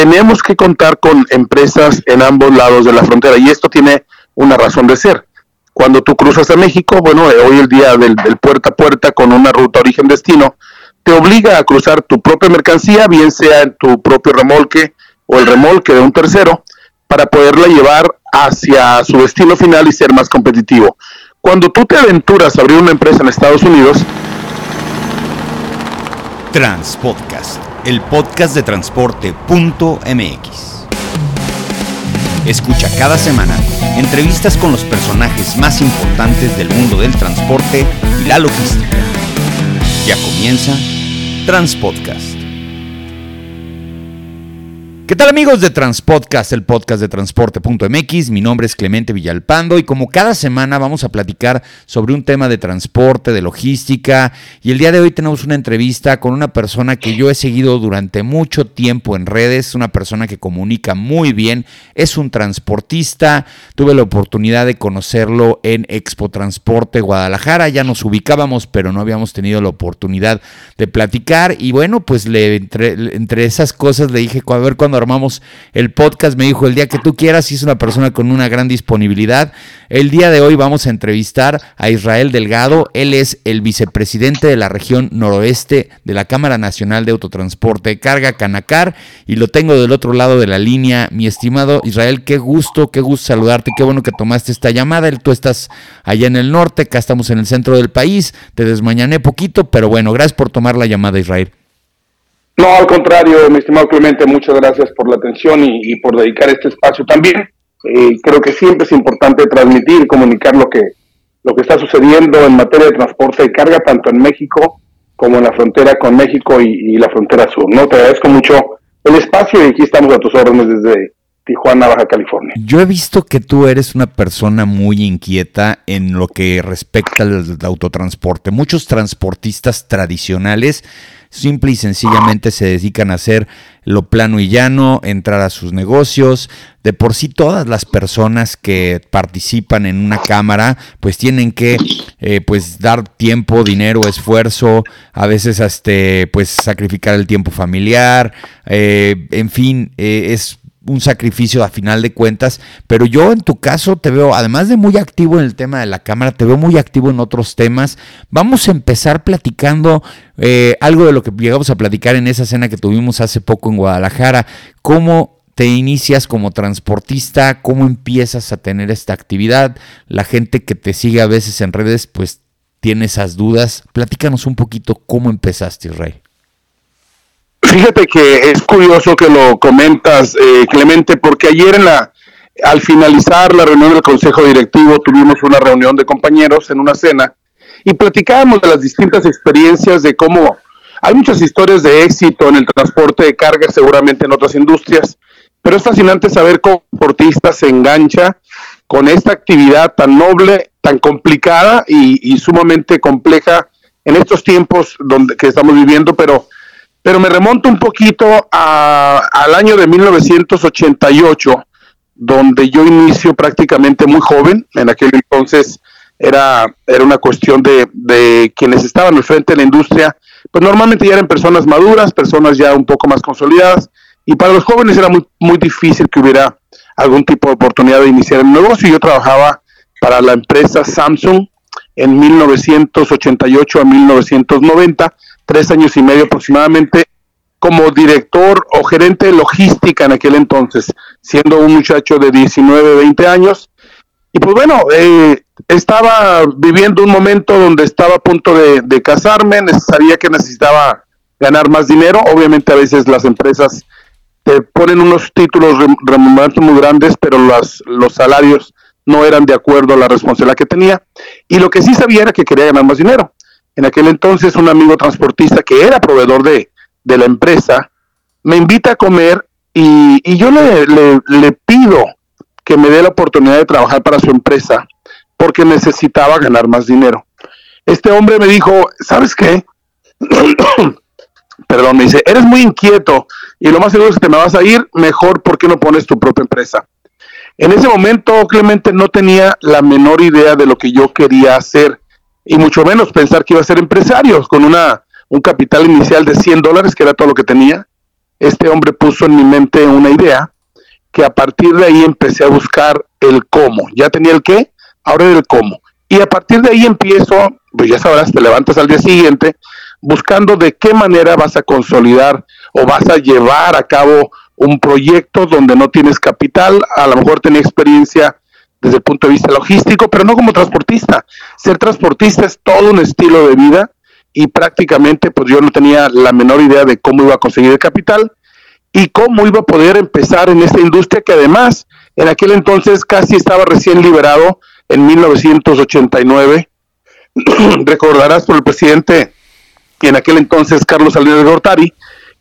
tenemos que contar con empresas en ambos lados de la frontera y esto tiene una razón de ser. Cuando tú cruzas a México, bueno, eh, hoy el día del, puerta a puerta con una ruta origen-destino, te obliga a cruzar tu propia mercancía, bien sea en tu propio remolque o el remolque de un tercero, para poderla llevar hacia su destino final y ser más competitivo. Cuando tú te aventuras a abrir una empresa en Estados Unidos, Transpodcast, el podcast de transporte.mx. Escucha cada semana entrevistas con los personajes más importantes del mundo del transporte y la logística. Ya comienza Transpodcast. ¿Qué tal amigos de Transpodcast, el podcast de transporte.mx? Mi nombre es Clemente Villalpando y como cada semana vamos a platicar sobre un tema de transporte, de logística y el día de hoy tenemos una entrevista con una persona que yo he seguido durante mucho tiempo en redes, una persona que comunica muy bien, es un transportista, tuve la oportunidad de conocerlo en Expo Transporte Guadalajara, ya nos ubicábamos pero no habíamos tenido la oportunidad de platicar y bueno pues le entre, entre esas cosas le dije a ver cuándo armamos el podcast, me dijo el día que tú quieras, y es una persona con una gran disponibilidad. El día de hoy vamos a entrevistar a Israel Delgado, él es el vicepresidente de la región noroeste de la Cámara Nacional de Autotransporte Carga Canacar, y lo tengo del otro lado de la línea, mi estimado Israel, qué gusto, qué gusto saludarte, qué bueno que tomaste esta llamada, tú estás allá en el norte, acá estamos en el centro del país, te desmañané poquito, pero bueno, gracias por tomar la llamada Israel. No, al contrario, mi estimado Clemente, muchas gracias por la atención y, por dedicar este espacio también. Eh, creo que siempre es importante transmitir, comunicar lo que, lo que está sucediendo en materia de transporte de carga, tanto en México como en la frontera con México y, la frontera sur. ¿no? Te agradezco mucho el espacio y aquí estamos a tus órdenes desde Tijuana, Baja California. Yo he visto que tú eres una persona muy inquieta en lo que respecta al autotransporte. Muchos transportistas tradicionales simple y sencillamente se dedican a hacer lo plano y llano, entrar a sus negocios. De por sí todas las personas que participan en una cámara pues tienen que eh, pues dar tiempo, dinero, esfuerzo, a veces hasta pues sacrificar el tiempo familiar, eh, en fin, eh, es un sacrificio a final de cuentas, pero yo en tu caso te veo, además de muy activo en el tema de la cámara, te veo muy activo en otros temas. Vamos a empezar platicando eh, algo de lo que llegamos a platicar en esa cena que tuvimos hace poco en Guadalajara, cómo te inicias como transportista, cómo empiezas a tener esta actividad, la gente que te sigue a veces en redes, pues tiene esas dudas. Platícanos un poquito cómo empezaste, Rey. Fíjate que es curioso que lo comentas, eh, Clemente, porque ayer en la, al finalizar la reunión del Consejo Directivo tuvimos una reunión de compañeros en una cena y platicábamos de las distintas experiencias de cómo hay muchas historias de éxito en el transporte de carga, seguramente en otras industrias, pero es fascinante saber cómo un transportista se engancha con esta actividad tan noble, tan complicada y, y sumamente compleja en estos tiempos donde, que estamos viviendo, pero pero me remonto un poquito al año de 1988, donde yo inicio prácticamente muy joven, en aquel entonces era, era una cuestión de, de quienes estaban al frente de la industria, pues normalmente ya eran personas maduras, personas ya un poco más consolidadas, y para los jóvenes era muy, muy difícil que hubiera algún tipo de oportunidad de iniciar el negocio. Yo trabajaba para la empresa Samsung en 1988 a 1990 tres años y medio aproximadamente como director o gerente de logística en aquel entonces, siendo un muchacho de 19, 20 años. Y pues bueno, eh, estaba viviendo un momento donde estaba a punto de, casarme, sabía que necesitaba ganar más dinero. Obviamente a veces las empresas te ponen unos títulos remunerados muy grandes, pero los, los salarios no eran de acuerdo a la responsabilidad que tenía. Y lo que sí sabía era que quería ganar más dinero. En aquel entonces un amigo transportista que era proveedor de, la empresa me invita a comer y, yo le, le, pido que me dé la oportunidad de trabajar para su empresa porque necesitaba ganar más dinero. Este hombre me dijo, ¿sabes qué? Perdón, me dice, eres muy inquieto y lo más seguro es que te me vas a ir, mejor porque no pones tu propia empresa. En ese momento, Clemente no tenía la menor idea de lo que yo quería hacer y mucho menos pensar que iba a ser empresario con una, un capital inicial de 100 dólares, que era todo lo que tenía. este hombre puso en mi mente una idea que a partir de ahí empecé a buscar el cómo. Ya tenía el qué, ahora era el cómo. Y a partir de ahí empiezo, pues ya sabrás, te levantas al día siguiente buscando de qué manera vas a consolidar o vas a llevar a cabo un proyecto donde no tienes capital, a lo mejor tenés experiencia desde el punto de vista logístico, pero no como transportista. Ser transportista es todo un estilo de vida y prácticamente pues yo no tenía la menor idea de cómo iba a conseguir el capital y cómo iba a poder empezar en esta industria que además en aquel entonces casi estaba recién liberado en 1989. Recordarás por el presidente y en aquel entonces Carlos Salinas de Gortari,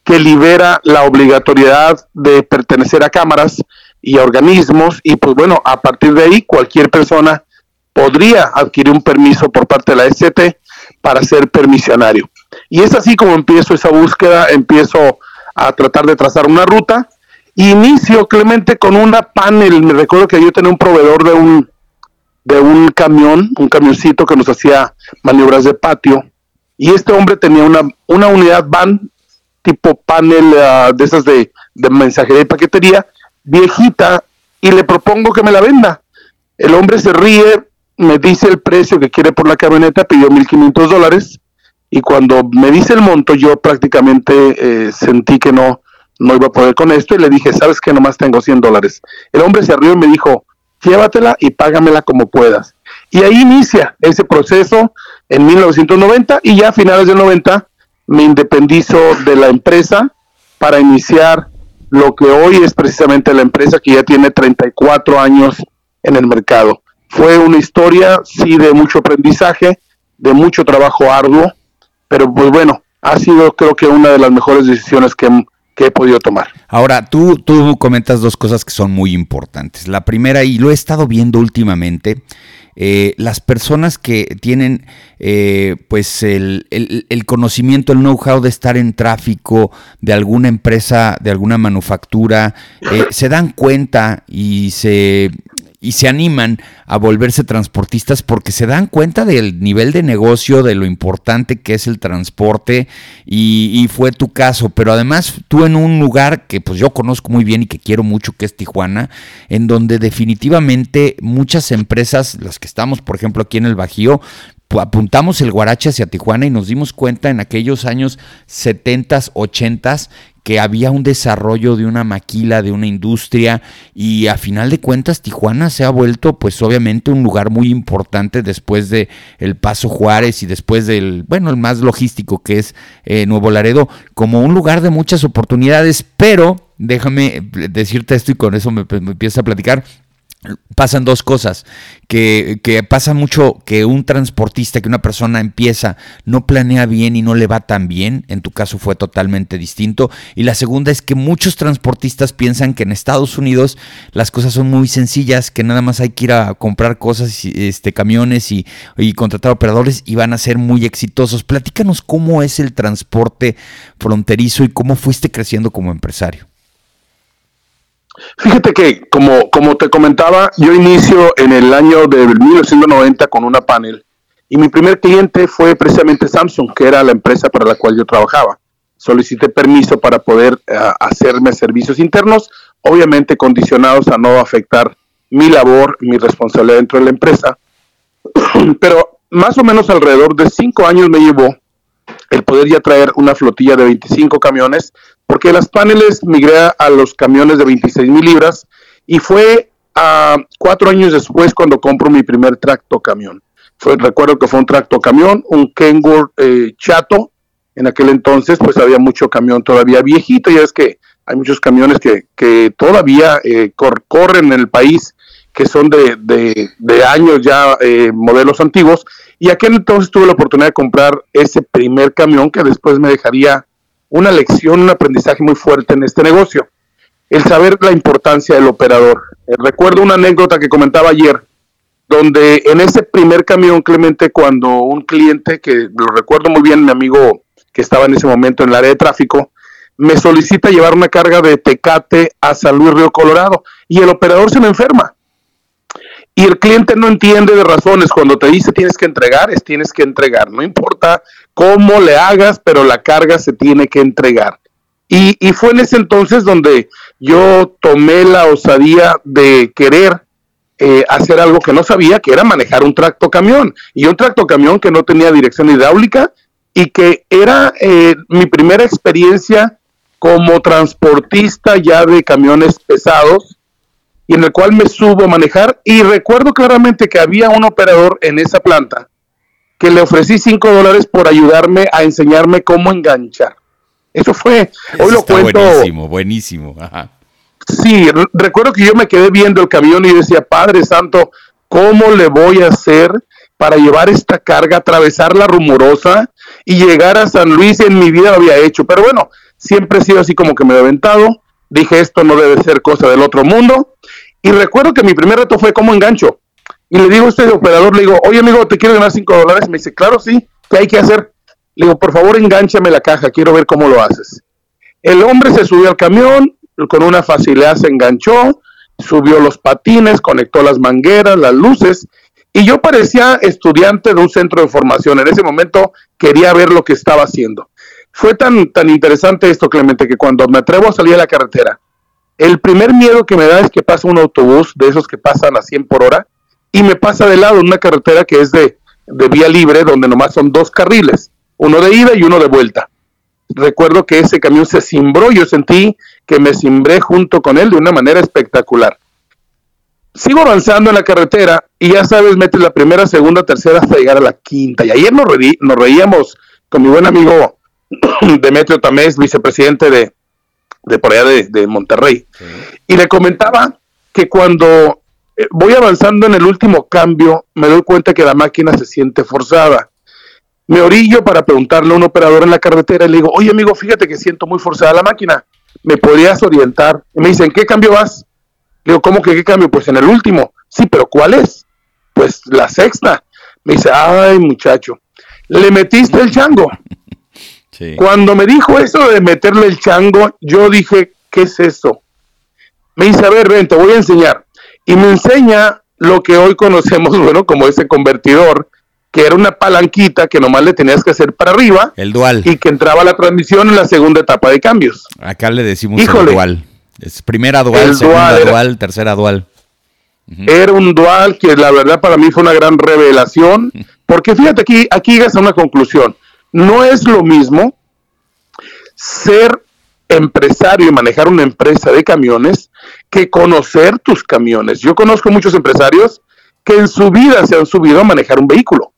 que libera la obligatoriedad de pertenecer a cámaras y organismos y pues bueno, a partir de ahí cualquier persona podría adquirir un permiso por parte de la ST para ser permisionario. Y es así como empiezo esa búsqueda, empiezo a tratar de trazar una ruta. Inicio, Clemente, con una panel. Me recuerdo que yo tenía un proveedor de un, de un camión, un camioncito que nos hacía maniobras de patio. Y este hombre tenía una, una unidad van tipo panel ah, de esas de, de mensajería y paquetería, viejita, y le propongo que me la venda. El hombre se ríe, me dice el precio que quiere por la camioneta, pidió 1.500 dólares, y cuando me dice el monto, yo prácticamente eh, sentí que no, no iba a poder con esto, y le dije, sabes que nomás tengo 100 dólares. El hombre se rió y me dijo, llévatela y págamela como puedas. Y ahí inicia ese proceso en 1990 y ya a finales del 90 me independizo de la empresa para iniciar lo que hoy es precisamente la empresa que ya tiene 34 años en el mercado. Fue una historia, sí, de mucho aprendizaje, de mucho trabajo arduo, pero pues bueno, ha sido creo que una de las mejores decisiones que, he podido tomar. Ahora, tú, tú comentas dos cosas que son muy importantes. La primera, y lo he estado viendo últimamente, eh, las personas que tienen eh, pues el, el, conocimiento, el know-how de estar en tráfico de alguna empresa, de alguna manufactura, eh, se dan cuenta y se y se animan a volverse transportistas porque se dan cuenta del nivel de negocio, de lo importante que es el transporte y, fue tu caso, pero además tú en un lugar que pues yo conozco muy bien y que quiero mucho que es Tijuana, en donde definitivamente muchas empresas, las que estamos por ejemplo aquí en el Bajío, apuntamos el guarache hacia Tijuana y nos dimos cuenta en aquellos años 70s, 80s que había un desarrollo de una maquila, de una industria y a final de cuentas Tijuana se ha vuelto pues obviamente un lugar muy importante después de el Paso Juárez y después del, bueno, el más logístico que es eh, Nuevo Laredo, como un lugar de muchas oportunidades, pero déjame decirte esto y con eso me, me empieza a platicar pasan dos cosas, que, que, pasa mucho que un transportista, que una persona empieza, no planea bien y no le va tan bien, en tu caso fue totalmente distinto, y la segunda es que muchos transportistas piensan que en Estados Unidos las cosas son muy sencillas, que nada más hay que ir a comprar cosas, este, camiones y, y contratar operadores y van a ser muy exitosos. Platícanos cómo es el transporte fronterizo y cómo fuiste creciendo como empresario. Fíjate que, como, como te comentaba, yo inicio en el año de 1990 con una panel y mi primer cliente fue precisamente Samsung, que era la empresa para la cual yo trabajaba. Solicité permiso para poder eh, hacerme servicios internos, obviamente condicionados a no afectar mi labor, mi responsabilidad dentro de la empresa. Pero más o menos alrededor de cinco años me llevó el poder ya traer una flotilla de 25 camiones, porque las paneles migré a los camiones de 26 mil libras y fue a cuatro años después cuando compro mi primer tracto camión. Recuerdo que fue un tracto camión, un Kenworth eh, chato. En aquel entonces, pues había mucho camión todavía viejito. Ya es que hay muchos camiones que, que todavía eh, corren en el país, que son de, de, años ya, eh, modelos antiguos, y aquel entonces tuve la oportunidad de comprar ese primer camión que después me dejaría una lección, un aprendizaje muy fuerte en este negocio. El saber la importancia del operador. Eh, recuerdo una anécdota que comentaba ayer, donde en ese primer camión, Clemente, cuando un cliente, que lo recuerdo muy bien, mi amigo que estaba en ese momento en el área de tráfico, me solicita llevar una carga de Tecate a San Luis Río Colorado y el operador se me enferma. Y el cliente no entiende de razones. Cuando te dice tienes que entregar, es tienes que entregar. No importa cómo le hagas, pero la carga se tiene que entregar. Y, fue en ese entonces donde yo tomé la osadía de querer eh, hacer algo que no sabía, que era manejar un tracto camión. Y un tracto camión que no tenía dirección hidráulica y que era eh, mi primera experiencia como transportista ya de camiones pesados y en el cual me subo a manejar y recuerdo claramente que había un operador en esa planta que le ofrecí 5 dólares por ayudarme a enseñarme cómo enganchar. Eso fue, hoy lo cuento. Buenísimo, buenísimo. Ajá. Sí, recuerdo que yo me quedé viendo el camión y decía, Padre Santo, ¿cómo le voy a hacer para llevar esta carga, atravesar la rumorosa y llegar a San Luis? En mi vida lo había hecho, pero bueno, siempre he sido así como que me he aventado. Dije, esto no debe ser cosa del otro mundo. Y recuerdo que mi primer reto fue cómo engancho. Y le digo a este operador, le digo, oye amigo, ¿te quiero ganar 5 dólares? Me dice, claro, sí, ¿qué hay que hacer? Le digo, por favor, engánchame la caja, quiero ver cómo lo haces. El hombre se subió al camión, con una facilidad se enganchó, subió los patines, conectó las mangueras, las luces, y yo parecía estudiante de un centro de formación. En ese momento quería ver lo que estaba haciendo. Fue tan, tan interesante esto, Clemente, que cuando me atrevo a salir a la carretera, el primer miedo que me da es que pasa un autobús de esos que pasan a 100 por hora y me pasa de lado una carretera que es de, de vía libre, donde nomás son dos carriles, uno de ida y uno de vuelta recuerdo que ese camión se cimbró, yo sentí que me cimbré junto con él de una manera espectacular. Sigo avanzando en la carretera y ya sabes, metes la primera, segunda, tercera hasta llegar a la quinta. Y ayer nos reíamos con mi buen amigo Demetrio Tamés, vicepresidente de, de por allá de, Monterrey. Y le comentaba que cuando eh, voy avanzando en el último cambio, me doy cuenta que la máquina se siente forzada me orillo para preguntarle a un operador en la carretera y le digo, oye amigo, fíjate que siento muy forzada la máquina, ¿me podrías orientar? Y me dicen, ¿qué cambio vas? Le digo, ¿cómo que qué cambio? Pues en el último. Sí, pero ¿cuál es? Pues la sexta. Me dice, ay muchacho, le metiste el chango. Cuando me dijo eso de meterle el chango, yo dije, ¿qué es eso? Me dice, a ver, ven, te voy a enseñar. Y me enseña lo que hoy conocemos, bueno, como ese convertidor, que era una palanquita que nomás le tenías que hacer para arriba. El dual. Y que entraba la transmisión en la segunda etapa de cambios. Acá le decimos el dual. Es primera dual, segunda dual, tercera dual. Era un dual que la verdad para mí fue una gran revelación, porque fíjate aquí, aquí llegas a una conclusión. No es lo mismo ser empresario y manejar una empresa de camiones que conocer tus camiones. Yo conozco muchos empresarios que en su vida se han subido a manejar un vehículo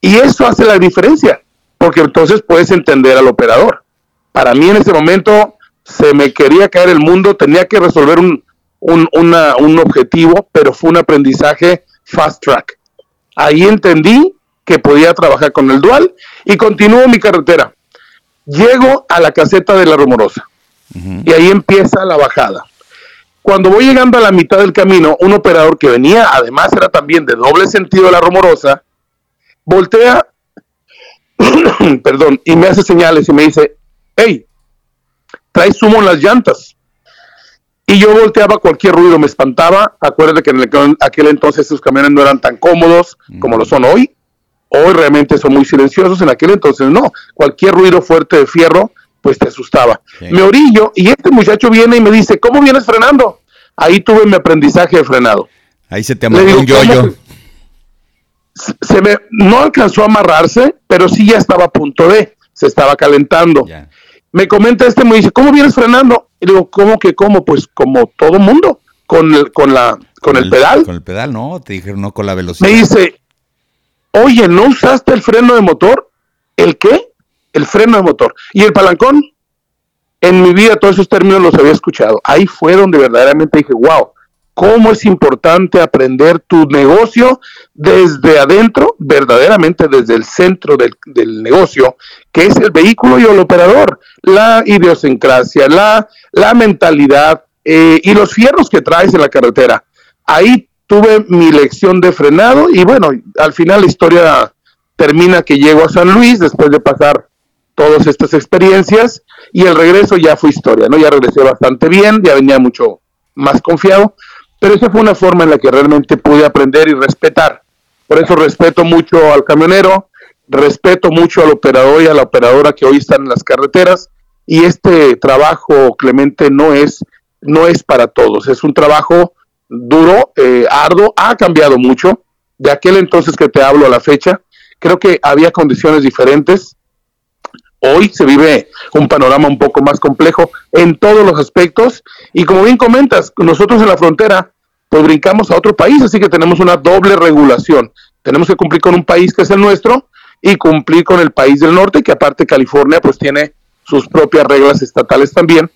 y eso hace la diferencia, porque entonces puedes entender al operador. Para mí en ese momento se me quería caer el mundo, tenía que resolver un, un, objetivo, pero fue un aprendizaje fast track. Ahí entendí que podía trabajar con el dual y continúo mi carretera. Llego a la caseta de la Rumorosa y ahí empieza la bajada. Cuando voy llegando a la mitad del camino, un operador que venía, además era también de doble sentido de la Rumorosa, voltea, perdón, y me hace señales y me dice, hey, traes humo en las llantas. Y yo volteaba cualquier ruido, me espantaba. Acuérdate que en aquel entonces esos camiones no eran tan cómodos como lo son hoy. Hoy realmente son muy silenciosos, en aquel entonces no. Cualquier ruido fuerte de fierro, pues te asustaba. Me orillo y este muchacho viene y me dice, ¿cómo vienes frenando? Ahí tuve mi aprendizaje de frenado. Ahí se te amarró un yoyo se me, no alcanzó a amarrarse, pero sí ya estaba a punto de, se estaba calentando. Me comenta este, me dice, ¿cómo vienes frenando? Y digo, ¿cómo que cómo? Pues como todo mundo, con el, con la, con, el, pedal. Con el pedal, no, te dijeron no con la velocidad. Me dice, oye, ¿no usaste el freno de motor? ¿El qué? El freno de motor. ¿Y el palancón? En mi vida todos esos términos los había escuchado. Ahí fue donde verdaderamente dije, wow, cómo es importante aprender tu negocio desde adentro, verdaderamente desde el centro del, negocio, que es el vehículo y el operador, la idiosincrasia, la, la mentalidad eh, y los fierros que traes en la carretera. Ahí tuve mi lección de frenado y bueno, al final la historia termina que llego a San Luis después de pasar todas estas experiencias y el regreso ya fue historia, ¿no? Ya regresé bastante bien, ya venía mucho más confiado, pero esa fue una forma en la que realmente pude aprender y respetar. Por eso respeto mucho al camionero, respeto mucho al operador y a la operadora que hoy están en las carreteras, y este trabajo, Clemente, no es, no es para todos. Es un trabajo duro, eh, arduo, ha cambiado mucho. De aquel entonces que te hablo a la fecha, creo que había condiciones diferentes. Hoy se vive un panorama un poco más complejo en todos los aspectos y como bien comentas, nosotros en la frontera pues brincamos a otro país, así que tenemos una doble regulación. Tenemos que cumplir con un país que es el nuestro y cumplir con el país del norte, que aparte California pues tiene sus propias reglas estatales también,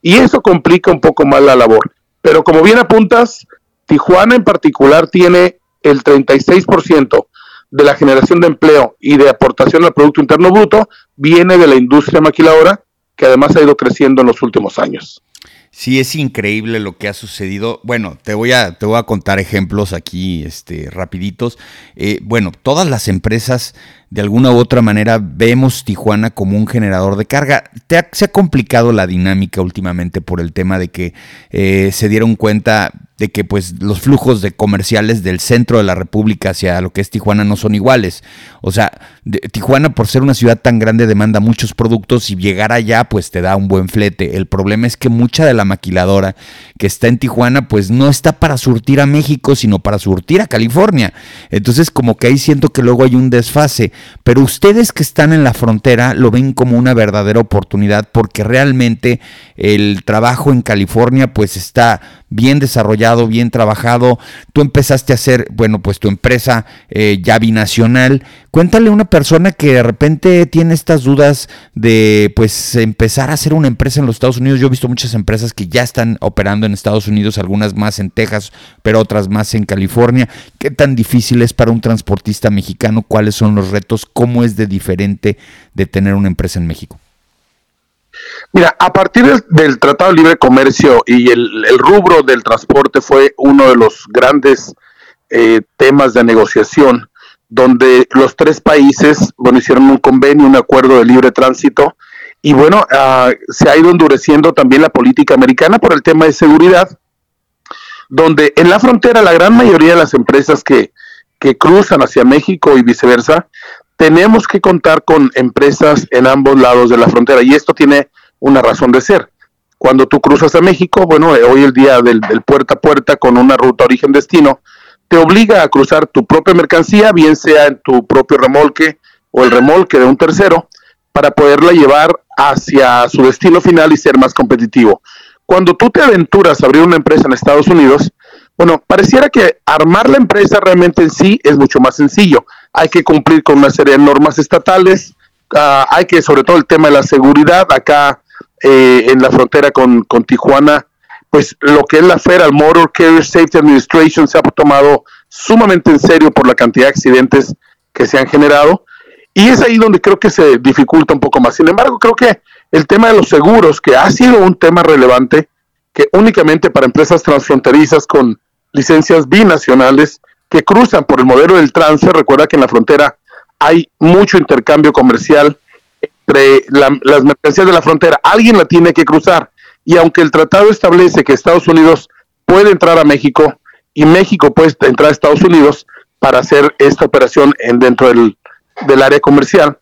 y eso complica un poco más la labor. Pero como bien apuntas, Tijuana en particular tiene el 36% de la generación de empleo y de aportación al Producto Interno Bruto viene de la industria maquiladora, que además ha ido creciendo en los últimos años. Sí, es increíble lo que ha sucedido. Bueno, te voy a, te voy a contar ejemplos aquí, este, rapiditos. Eh, bueno, todas las empresas de alguna u otra manera vemos Tijuana como un generador de carga. se ha complicado la dinámica últimamente por el tema de que eh, se dieron cuenta de que pues los flujos de comerciales del centro de la República hacia lo que es Tijuana no son iguales. O sea, Tijuana por ser una ciudad tan grande demanda muchos productos y llegar allá pues te da un buen flete. El problema es que mucha de la maquiladora que está en Tijuana pues no está para surtir a México, sino para surtir a California. Entonces como que ahí siento que luego hay un desfase. Pero ustedes que están en la frontera lo ven como una verdadera oportunidad porque realmente el trabajo en California pues está bien desarrollado, bien trabajado. Tú empezaste a hacer, bueno, pues tu empresa eh, ya binacional. Cuéntale a una persona que de repente tiene estas dudas de, pues, empezar a hacer una empresa en los Estados Unidos. Yo he visto muchas empresas que ya están operando en Estados Unidos, algunas más en Texas, pero otras más en California. ¿Qué tan difícil es para un transportista mexicano? ¿Cuáles son los retos? ¿Cómo es de diferente de tener una empresa en México? Mira, a partir del, Tratado de Libre Comercio y el, rubro del transporte fue uno de los grandes eh, temas de negociación, donde los tres países, bueno, hicieron un convenio, un acuerdo de libre tránsito, y bueno, ah, se ha ido endureciendo también la política americana por el tema de seguridad, donde en la frontera la gran mayoría de las empresas que, que cruzan hacia México y viceversa, tenemos que contar con empresas en ambos lados de la frontera y esto tiene una razón de ser. Cuando tú cruzas a México, bueno, eh, hoy el día del, puerta a puerta con una ruta origen-destino, te obliga a cruzar tu propia mercancía, bien sea en tu propio remolque o el remolque de un tercero, para poderla llevar hacia su destino final y ser más competitivo. Cuando tú te aventuras a abrir una empresa en Estados Unidos, bueno, pareciera que armar la empresa realmente en sí es mucho más sencillo hay que cumplir con una serie de normas estatales, ah, hay que, sobre todo el tema de la seguridad, acá eh, en la frontera con, Tijuana, pues lo que es la Federal Motor Carrier Safety Administration se ha tomado sumamente en serio por la cantidad de accidentes que se han generado y es ahí donde creo que se dificulta un poco más. Sin embargo, creo que el tema de los seguros, que ha sido un tema relevante, que únicamente para empresas transfronterizas con licencias binacionales, que cruzan por el modelo del transfer. Recuerda que en la frontera hay mucho intercambio comercial entre las mercancías de la frontera. Alguien la tiene que cruzar. Y aunque el tratado establece que Estados Unidos puede entrar a México y México puede entrar a Estados Unidos para hacer esta operación en, dentro del, del área comercial,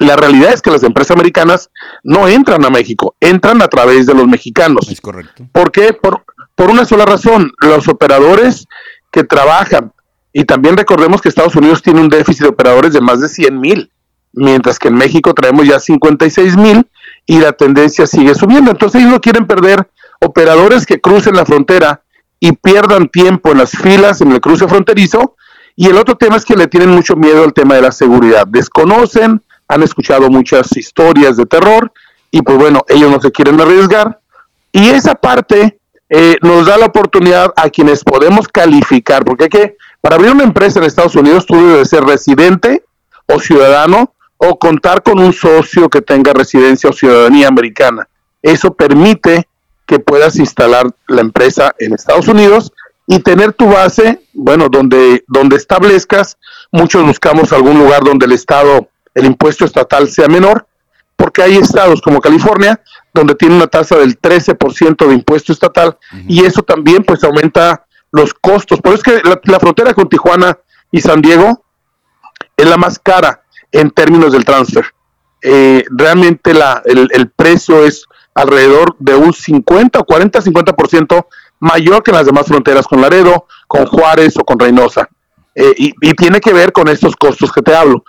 la realidad es que las empresas americanas no entran a México, entran a través de los mexicanos. Es correcto. ¿Por qué? Por, por una sola razón. Los operadores que trabajan. Y también recordemos que Estados Unidos tiene un déficit de operadores de más de 100 mil, mientras que en México traemos ya 56 mil y la tendencia sigue subiendo. Entonces ellos no quieren perder operadores que crucen la frontera y pierdan tiempo en las filas en el cruce fronterizo. Y el otro tema es que le tienen mucho miedo al tema de la seguridad. Desconocen, han escuchado muchas historias de terror y pues bueno, ellos no se quieren arriesgar. Y esa parte eh, nos da la oportunidad a quienes podemos calificar, porque hay que, para abrir una empresa en Estados Unidos, tú debes ser residente o ciudadano o contar con un socio que tenga residencia o ciudadanía americana. Eso permite que puedas instalar la empresa en Estados Unidos y tener tu base, bueno, donde, donde establezcas, muchos buscamos algún lugar donde el Estado, el impuesto estatal sea menor, porque hay estados como California donde tiene una tasa del 13% de impuesto estatal y eso también pues aumenta los costos. Por eso es que la, frontera con Tijuana y San Diego es la más cara en términos del transfer. eh, realmente la, el, precio es alrededor de un 50 o 40, 50% mayor que en las demás fronteras con Laredo, con Juárez o con Reynosa. Eh, y, y, tiene que ver con estos costos que te hablo.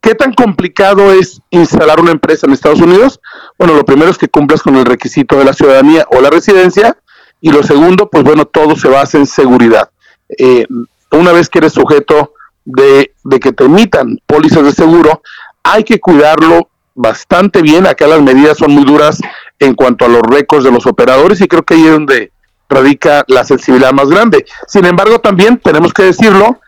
¿Qué tan complicado es instalar una empresa en Estados Unidos? Bueno, lo primero es que cumplas con el requisito de la ciudadanía o la residencia y lo segundo, pues bueno, todo se basa en seguridad. Eh, una vez que eres sujeto de, que te emitan pólizas de seguro, hay que cuidarlo bastante bien. Acá las medidas son muy duras en cuanto a los récords de los operadores y creo que ahí es donde radica la sensibilidad más grande. Sin embargo, también tenemos que decirlo,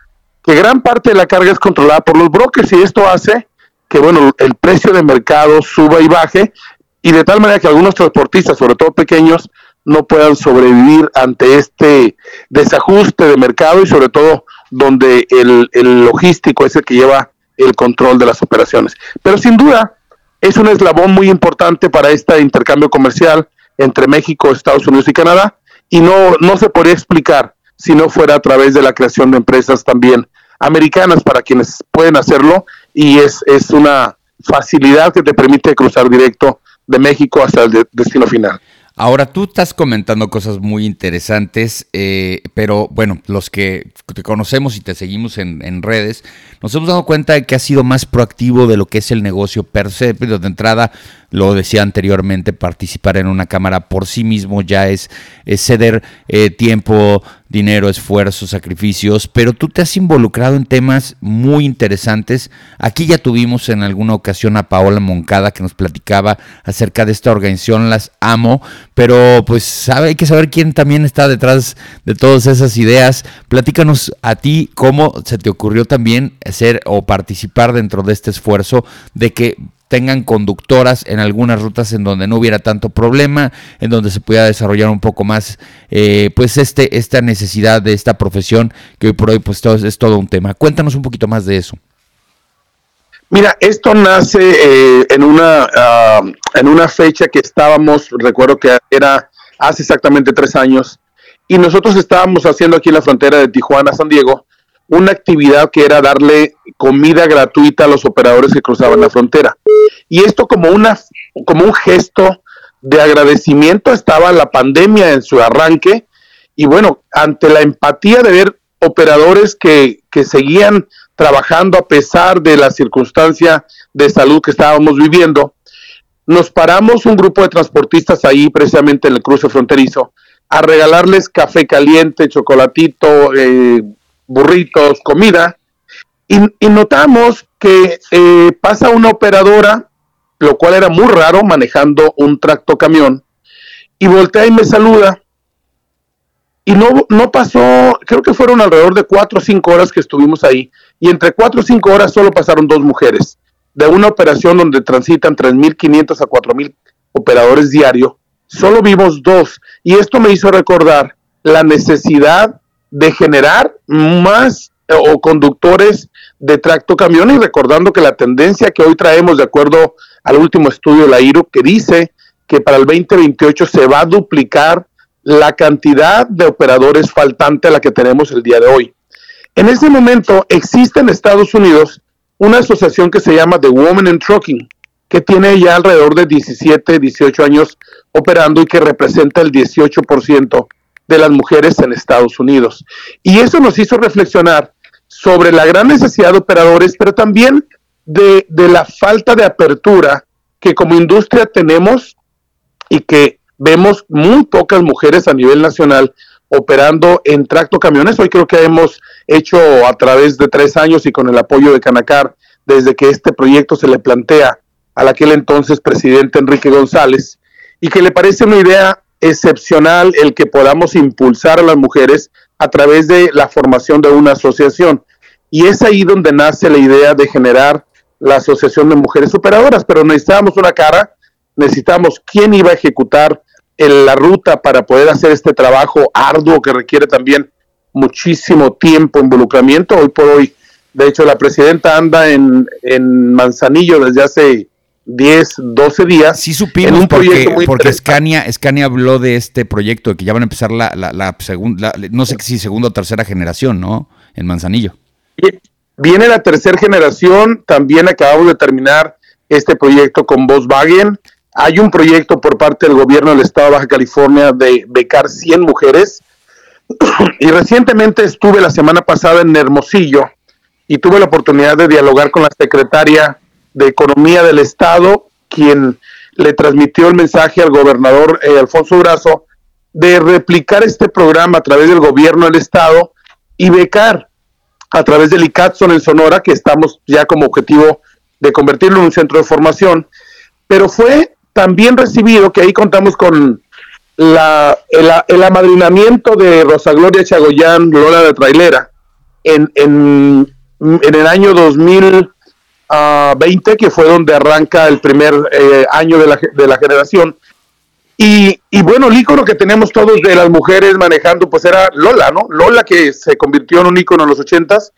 que gran parte de la carga es controlada por los brokers y esto hace que bueno el precio de mercado suba y baje y de tal manera que algunos transportistas, sobre todo pequeños, no puedan sobrevivir ante este desajuste de mercado y sobre todo donde el, el logístico es el que lleva el control de las operaciones. Pero sin duda es un eslabón muy importante para este intercambio comercial entre México, Estados Unidos y Canadá y no, no se podría explicar si no fuera a través de la creación de empresas también americanas para quienes pueden hacerlo y es, es una facilidad que te permite cruzar directo de México hasta el destino final. Ahora tú estás comentando cosas muy interesantes, eh, pero bueno, los que te conocemos y te seguimos en, redes, nos hemos dado cuenta de que has sido más proactivo de lo que es el negocio per se. Pero de entrada, lo decía anteriormente, participar en una cámara por sí mismo ya es, ceder eh, tiempo, dinero, esfuerzo, sacrificios, pero tú te has involucrado en temas muy interesantes. Aquí ya tuvimos en alguna ocasión a Paola Moncada que nos platicaba acerca de esta organización, las amo, pero pues sabe, hay que saber quién también está detrás de todas esas ideas. Platícanos a ti cómo se te ocurrió también hacer o participar dentro de este esfuerzo de que tengan conductoras en algunas rutas en donde no hubiera tanto problema, en donde se pudiera desarrollar un poco más, eh, pues este, esta necesidad de esta profesión que hoy por hoy pues todo, es todo un tema. Cuéntanos un poquito más de eso. Mira, esto nace eh, en, una, ah, en una fecha que estábamos, recuerdo que era hace exactamente tres años, y nosotros estábamos haciendo aquí en la frontera de Tijuana, San Diego, una actividad que era darle comida gratuita a los operadores que cruzaban la frontera. Y esto como, una, como un gesto de agradecimiento estaba la pandemia en su arranque y bueno, ante la empatía de ver operadores que, que seguían trabajando a pesar de la circunstancia de salud que estábamos viviendo, nos paramos un grupo de transportistas ahí precisamente en el cruce fronterizo a regalarles café caliente, chocolatito, eh, burritos, comida, y, notamos que eh, pasa una operadora, lo cual era muy raro, manejando un tracto camión, y voltea y me saluda. Y no, no pasó, creo que fueron alrededor de cuatro o cinco horas que estuvimos ahí, y entre cuatro o cinco horas solo pasaron dos mujeres, de una operación donde transitan 3.500 a 4.000 operadores diario, solo vimos dos, y esto me hizo recordar la necesidad de generar más eh, o conductores de tracto camión y recordando que la tendencia que hoy traemos de acuerdo al último estudio de la IRU que dice que para el 2028 se va a duplicar la cantidad de operadores faltante a la que tenemos el día de hoy. En ese momento existe en Estados Unidos una asociación que se llama The Women in Trucking, que tiene ya alrededor de 17, 18 años operando y que representa el 18% de las mujeres en Estados Unidos. Y eso nos hizo reflexionar sobre la gran necesidad de operadores, pero también de, la falta de apertura que como industria tenemos y que vemos muy pocas mujeres a nivel nacional operando en tracto camiones. Hoy creo que hemos hecho a través de tres años y con el apoyo de Canacar, desde que este proyecto se le plantea al aquel entonces presidente Enrique González, y que le parece una idea excepcional el que podamos impulsar a las mujeres a través de la formación de una asociación. Y es ahí donde nace la idea de generar la Asociación de Mujeres Operadoras, pero necesitábamos una cara, necesitamos quién iba a ejecutar la ruta para poder hacer este trabajo arduo que requiere también muchísimo tiempo, involucramiento. Hoy por hoy, de hecho, la presidenta anda en, en Manzanillo desde hace 10, 12 días. Sí supimos un porque, porque Scania, Scania habló de este proyecto, de que ya van a empezar la, la, segunda, no sé si segunda o tercera generación, ¿no? En Manzanillo. Viene la tercera generación, también acabamos de terminar este proyecto con Volkswagen. Hay un proyecto por parte del gobierno del estado de Baja California de becar 100 mujeres. Y recientemente estuve la semana pasada en Hermosillo y tuve la oportunidad de dialogar con la secretaria de Economía del Estado, quien le transmitió el mensaje al gobernador eh, Alfonso Brazo de replicar este programa a través del gobierno del Estado y becar a través del ICATSON en Sonora, que estamos ya como objetivo de convertirlo en un centro de formación, pero fue también recibido que ahí contamos con la, el, amadrinamiento de Rosa Gloria Chagoyán, Lola de Trailera, en, en, en el año 2020, ah, que fue donde arranca el primer eh, año de la, de la generación. Y, y, bueno, el ícono que tenemos todos de las mujeres manejando, pues era Lola, ¿no? Lola que se convirtió en un ícono en los ochentas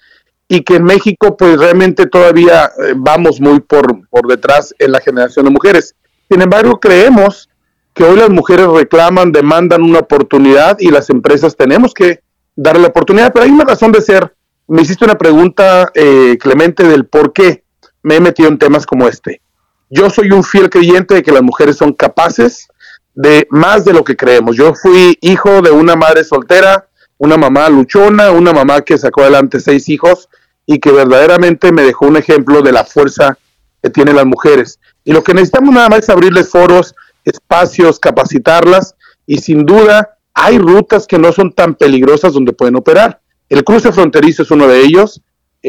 y que en México, pues realmente todavía eh, vamos muy por, por detrás en la generación de mujeres. Sin embargo, creemos que hoy las mujeres reclaman, demandan una oportunidad y las empresas tenemos que darle la oportunidad, pero hay una razón de ser. Me hiciste una pregunta, eh, Clemente, del por qué me he metido en temas como este. Yo soy un fiel creyente de que las mujeres son capaces de más de lo que creemos. Yo fui hijo de una madre soltera, una mamá luchona, una mamá que sacó adelante seis hijos y que verdaderamente me dejó un ejemplo de la fuerza que tienen las mujeres. Y lo que necesitamos nada más es abrirles foros, espacios, capacitarlas y sin duda hay rutas que no son tan peligrosas donde pueden operar. El cruce fronterizo es uno de ellos,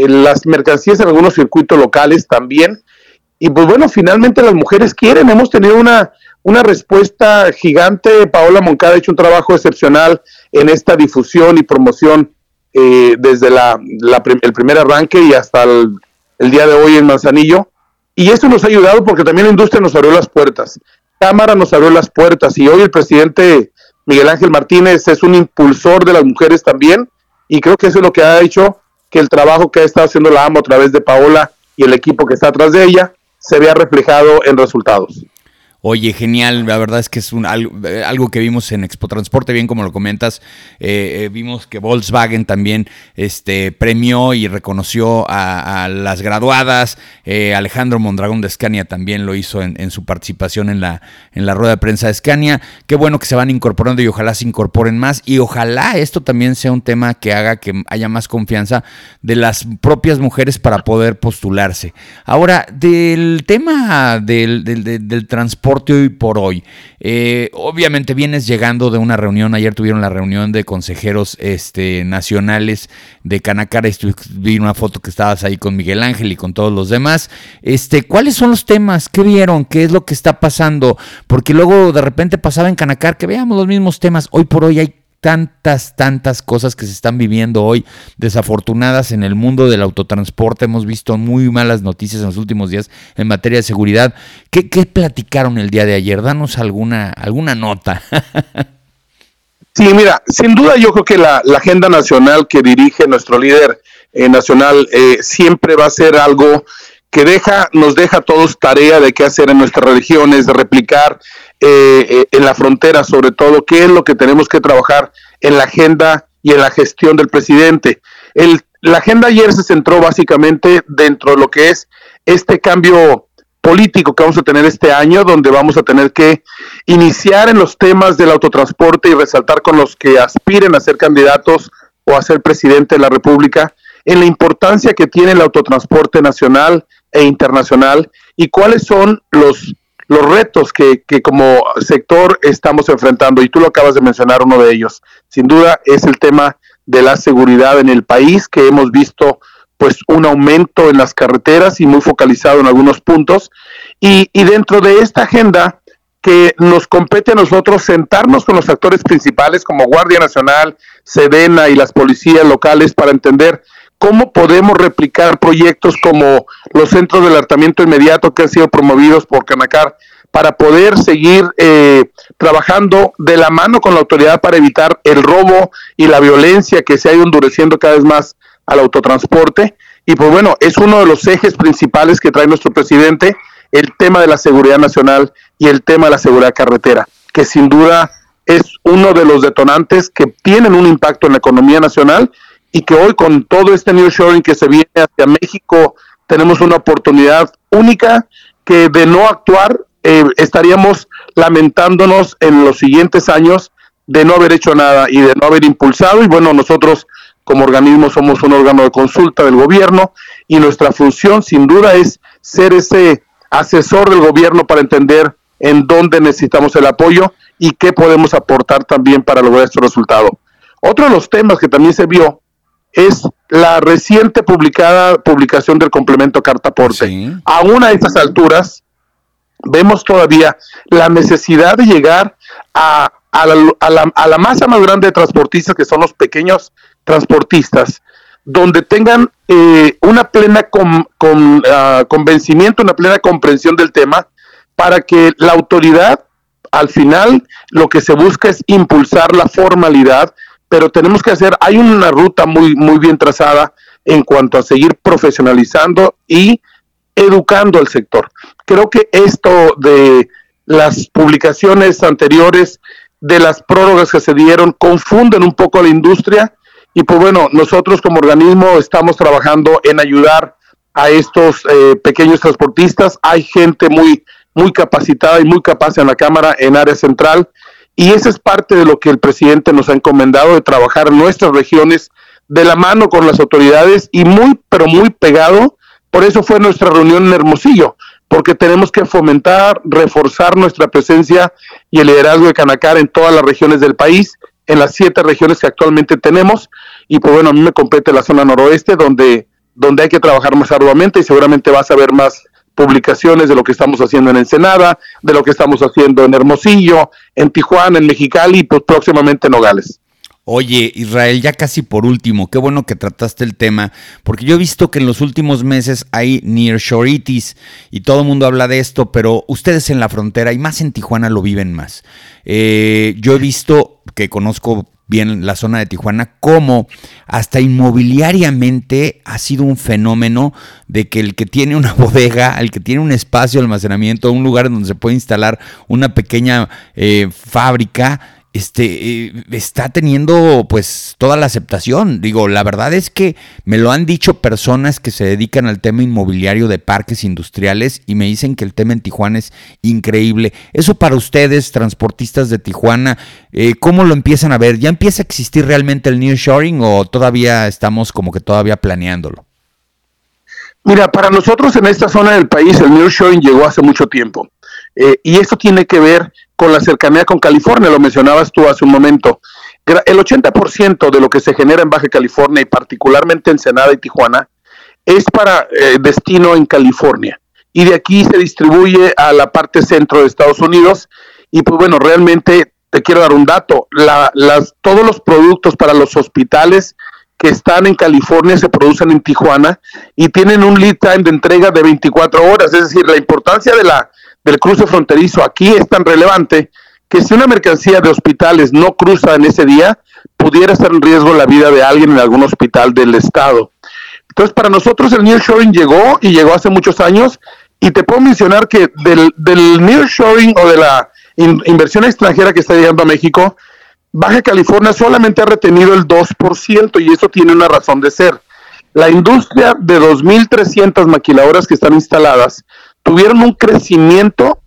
las mercancías en algunos circuitos locales también. Y pues bueno, finalmente las mujeres quieren, hemos tenido una, una respuesta gigante. Paola Moncada ha hecho un trabajo excepcional en esta difusión y promoción eh, desde la, el primer arranque y hasta el, día de hoy en Manzanillo. Y eso nos ha ayudado porque también la industria nos abrió las puertas. Cámara nos abrió las puertas y hoy el presidente Miguel Ángel Martínez es un impulsor de las mujeres también y creo que eso es lo que ha hecho que el trabajo que estado haciendo la AMO a través de Paola y el equipo que está atrás de ella se vea reflejado en resultados. Oye, genial, la verdad es que es un, eh, algo, que vimos en Expo Transporte, bien como lo comentas, eh, eh, vimos que Volkswagen también este, premió y reconoció a, las graduadas, Alejandro Mondragón de Scania también lo hizo en, su participación en la, en la rueda de prensa de Scania, qué bueno que se van incorporando y ojalá se incorporen más y ojalá esto también sea un tema que haga que haya más confianza de las propias mujeres para poder postularse. Ahora, del tema del, del transporte, hoy por hoy. Eh, obviamente vienes llegando de una reunión, ayer tuvieron la reunión de consejeros este, nacionales de Canacara, vi una foto que estabas ahí con Miguel Ángel y con todos los demás. Este, ¿Cuáles son los temas? ¿Qué vieron? ¿Qué es lo que está pasando? Porque luego de repente pasaba en Canacar que veamos los mismos temas. Hoy por hoy hay tantas, tantas cosas que se están viviendo hoy desafortunadas en el mundo del autotransporte. Hemos visto muy malas noticias en los últimos días en materia de seguridad. ¿Qué, platicaron el día de ayer? Danos alguna, alguna nota. sí, mira, sin duda yo creo que la, agenda nacional que dirige nuestro líder eh, nacional eh, siempre va a ser algo que deja, nos deja a todos tarea de qué hacer en nuestras regiones, de replicar eh, eh, en la frontera, sobre todo, qué es lo que tenemos que trabajar en la agenda y en la gestión del presidente. El, la agenda ayer se centró básicamente dentro de lo que es este cambio político que vamos a tener este año, donde vamos a tener que iniciar en los temas del autotransporte y resaltar con los que aspiren a ser candidatos o a ser presidente de la República, en la importancia que tiene el autotransporte nacional e internacional y cuáles son los los retos que, que, como sector estamos enfrentando, y tú lo acabas de mencionar, uno de ellos, sin duda es el tema de la seguridad en el país, que hemos visto pues un aumento en las carreteras y muy focalizado en algunos puntos, y, y dentro de esta agenda que nos compete a nosotros sentarnos con los actores principales como Guardia Nacional, Sedena y las policías locales para entender cómo podemos replicar proyectos como los centros de alertamiento inmediato que han sido promovidos por Canacar para poder seguir eh, trabajando de la mano con la autoridad para evitar el robo y la violencia que se ha ido endureciendo cada vez más al autotransporte. Y pues bueno, es uno de los ejes principales que trae nuestro presidente, el tema de la seguridad nacional y el tema de la seguridad carretera, que sin duda es uno de los detonantes que tienen un impacto en la economía nacional y que hoy con todo este nearshoring que se viene hacia México, tenemos una oportunidad única que de no actuar eh, estaríamos lamentándonos en los siguientes años de no haber hecho nada y de no haber impulsado. Y bueno, nosotros como organismo somos un órgano de consulta del gobierno y nuestra función sin duda es ser ese asesor del gobierno para entender en dónde necesitamos el apoyo y qué podemos aportar también para lograr este resultado. Otro de los temas que también se vio es la reciente publicada publicación del complemento carta aporte. Aún a estas alturas vemos todavía la necesidad de llegar a, la, masa más grande de transportistas, que son los pequeños transportistas, donde tengan eh, una plena con, ah, convencimiento, una plena comprensión del tema, para que la autoridad, al final, lo que se busca es impulsar la formalidad, pero tenemos que hacer, hay una ruta muy, muy bien trazada en cuanto a seguir profesionalizando y educando al sector. Creo que esto de las publicaciones anteriores, de las prórrogas que se dieron, confunden un poco a la industria y pues bueno, nosotros como organismo estamos trabajando en ayudar a estos eh, pequeños transportistas. Hay gente muy, muy capacitada y muy capaz en la Cámara en área central y esa es parte de lo que el presidente nos ha encomendado de trabajar nuestras regiones de la mano con las autoridades y muy, pero muy pegado. Por eso fue nuestra reunión en Hermosillo, porque tenemos que fomentar, reforzar nuestra presencia y el liderazgo de Canacar en todas las regiones del país, en las siete regiones que actualmente tenemos. Y pues bueno, a mí me compete la zona noroeste, donde, donde hay que trabajar más arduamente y seguramente vas a ver más publicaciones de lo que estamos haciendo en Ensenada, de lo que estamos haciendo en Hermosillo, en Tijuana, en Mexicali y pues próximamente en Nogales. Oye, Israel, ya casi por último, qué bueno que trataste el tema, porque yo he visto que en los últimos meses hay nearshoritis y todo el mundo habla de esto, pero ustedes en la frontera y más en Tijuana lo viven más. Eh, yo he visto que conozco bien la zona de Tijuana, como hasta inmobiliariamente ha sido un fenómeno de que el que tiene una bodega, el que tiene un espacio de almacenamiento, un lugar donde se puede instalar una pequeña eh, fábrica, este, eh, está teniendo pues toda la aceptación. Digo, la verdad es que me lo han dicho personas que se dedican al tema inmobiliario de parques industriales y me dicen que el tema en Tijuana es increíble. Eso para ustedes, transportistas de Tijuana, eh, ¿cómo lo empiezan a ver? ¿Ya empieza a existir realmente el nearshoring o todavía estamos como que todavía planeándolo? Mira, para nosotros en esta zona del país el nearshoring llegó hace mucho tiempo. Eh, y esto tiene que ver con la cercanía con California, lo mencionabas tú hace un momento. El 80% de lo que se genera en Baja California y particularmente en Senada y Tijuana es para eh, destino en California. Y de aquí se distribuye a la parte centro de Estados Unidos. Y pues bueno, realmente te quiero dar un dato. las, todos los productos para los hospitales que están en California se producen en Tijuana y tienen un lead time de entrega de 24 horas. Es decir, la importancia de la del cruce fronterizo aquí es tan relevante que si una mercancía de hospitales no cruza en ese día, pudiera estar en riesgo la vida de alguien en algún hospital del estado. Entonces, para nosotros el nearshoring llegó y llegó hace muchos años y te puedo mencionar que del, del nearshoring o de la inversión extranjera que está llegando a México, Baja California solamente ha retenido el 2% y eso tiene una razón de ser. La industria de 2.300 maquiladoras que están instaladas tuvieron un crecimiento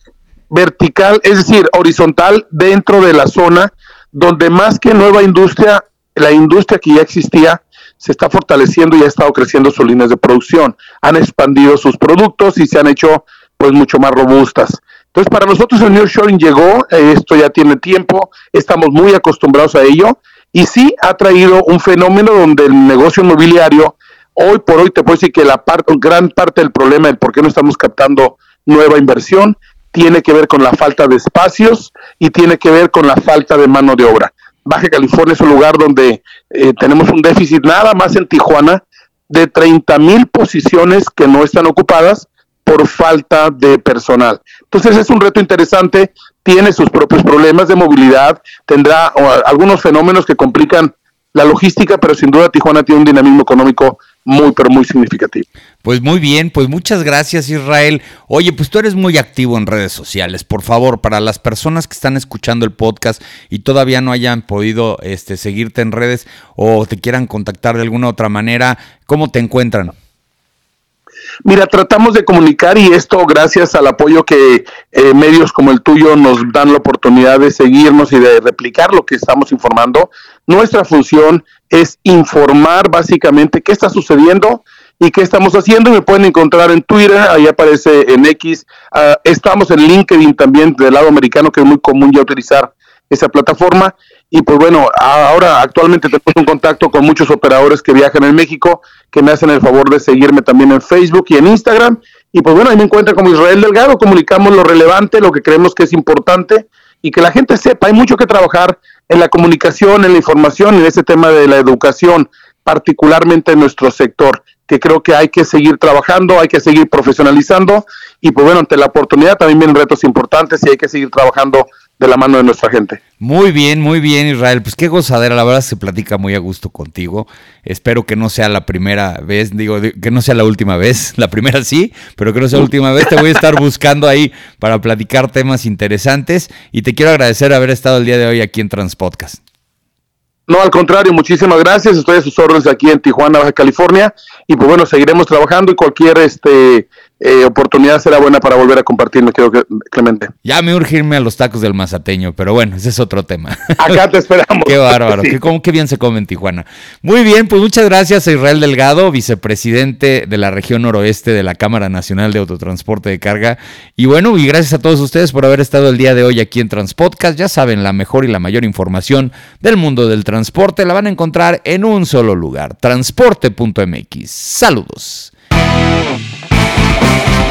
vertical, es decir, horizontal dentro de la zona, donde más que nueva industria, la industria que ya existía se está fortaleciendo y ha estado creciendo sus líneas de producción. Han expandido sus productos y se han hecho pues mucho más robustas. Entonces, para nosotros el nearshoring llegó, eh, esto ya tiene tiempo, estamos muy acostumbrados a ello y sí ha traído un fenómeno donde el negocio inmobiliario hoy por hoy te puedo decir que la parte, gran parte del problema del por qué no estamos captando nueva inversión tiene que ver con la falta de espacios y tiene que ver con la falta de mano de obra. Baja California es un lugar donde eh, tenemos un déficit nada más en Tijuana de 30 mil posiciones que no están ocupadas por falta de personal. Entonces es un reto interesante, tiene sus propios problemas de movilidad, tendrá algunos fenómenos que complican la logística, pero sin duda Tijuana tiene un dinamismo económico muy, pero muy significativo. Pues muy bien, pues muchas gracias Israel. Oye, pues tú eres muy activo en redes sociales. Por favor, para las personas que están escuchando el podcast y todavía no hayan podido este, seguirte en redes o te quieran contactar de alguna otra manera, ¿cómo te encuentran? Mira, tratamos de comunicar y esto gracias al apoyo que eh, medios como el tuyo nos dan la oportunidad de seguirnos y de replicar lo que estamos informando. Nuestra función es informar básicamente qué está sucediendo y qué estamos haciendo. Me pueden encontrar en Twitter, ahí aparece en X. Ah, estamos en LinkedIn también del lado americano, que es muy común ya utilizar esa plataforma. Y pues bueno, ahora actualmente tengo un contacto con muchos operadores que viajan en México, que me hacen el favor de seguirme también en Facebook y en Instagram. Y pues bueno, ahí me encuentran como Israel Delgado, comunicamos lo relevante, lo que creemos que es importante y que la gente sepa, hay mucho que trabajar en la comunicación, en la información, en ese tema de la educación, particularmente en nuestro sector, que creo que hay que seguir trabajando, hay que seguir profesionalizando. Y pues bueno, ante la oportunidad también vienen retos importantes y hay que seguir trabajando de la mano de nuestra gente. Muy bien, muy bien, Israel. Pues qué gozadera, la verdad se platica muy a gusto contigo. Espero que no sea la primera vez, digo, que no sea la última vez. La primera sí, pero que no sea la última vez. Te voy a estar buscando ahí para platicar temas interesantes y te quiero agradecer haber estado el día de hoy aquí en Transpodcast. No, al contrario, muchísimas gracias. Estoy a sus órdenes aquí en Tijuana, Baja California. Y pues bueno, seguiremos trabajando y cualquier este eh, oportunidad será buena para volver a compartir, me quedo Clemente. Ya me urge irme a los tacos del mazateño, pero bueno, ese es otro tema. Acá te esperamos. qué bárbaro, qué, bien se come en Tijuana. Muy bien, pues muchas gracias a Israel Delgado, vicepresidente de la región noroeste de la Cámara Nacional de Autotransporte de Carga. Y bueno, y gracias a todos ustedes por haber estado el día de hoy aquí en Transpodcast. Ya saben, la mejor y la mayor información del mundo del transporte la van a encontrar en un solo lugar, transporte.mx. Saludos. Thank